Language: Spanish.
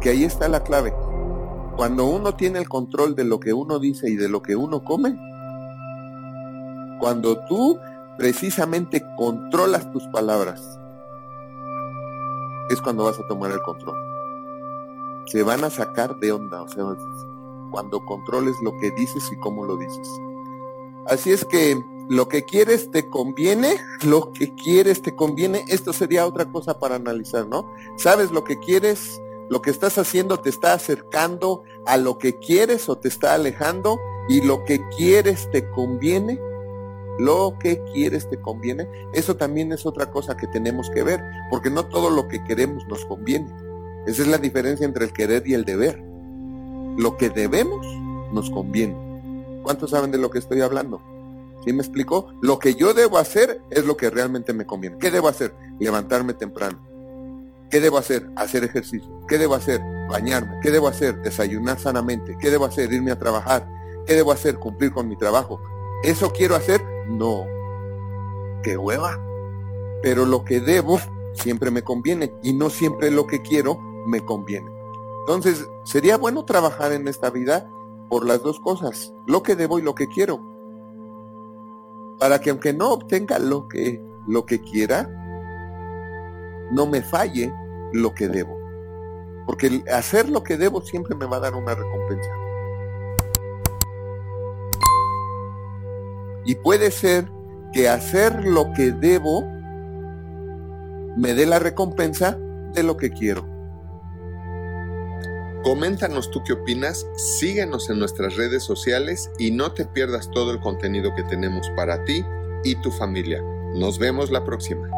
Porque ahí está la clave. Cuando uno tiene el control de lo que uno dice y de lo que uno come, cuando tú precisamente controlas tus palabras, es cuando vas a tomar el control. Se van a sacar de onda, o sea, cuando controles lo que dices y cómo lo dices. Así es que lo que quieres te conviene, lo que quieres te conviene, esto sería otra cosa para analizar, ¿no? Sabes lo que quieres, lo que estás haciendo te está acercando a lo que quieres o te está alejando y lo que quieres te conviene, lo que quieres te conviene, eso también es otra cosa que tenemos que ver, porque no todo lo que queremos nos conviene. Esa es la diferencia entre el querer y el deber. Lo que debemos nos conviene. ¿Cuántos saben de lo que estoy hablando? ¿Sí me explicó? Lo que yo debo hacer es lo que realmente me conviene. ¿Qué debo hacer? Levantarme temprano. ¿Qué debo hacer? Hacer ejercicio. ¿Qué debo hacer? Bañarme. ¿Qué debo hacer? Desayunar sanamente. ¿Qué debo hacer? Irme a trabajar. ¿Qué debo hacer? Cumplir con mi trabajo. ¿Eso quiero hacer? No. ¡Qué hueva! Pero lo que debo siempre me conviene y no siempre lo que quiero me conviene. Entonces, sería bueno trabajar en esta vida por las dos cosas, lo que debo y lo que quiero. Para que aunque no obtenga lo que, lo que quiera, no me falle lo que debo. Porque hacer lo que debo siempre me va a dar una recompensa. Y puede ser que hacer lo que debo me dé la recompensa de lo que quiero. Coméntanos tú qué opinas, síguenos en nuestras redes sociales y no te pierdas todo el contenido que tenemos para ti y tu familia. Nos vemos la próxima.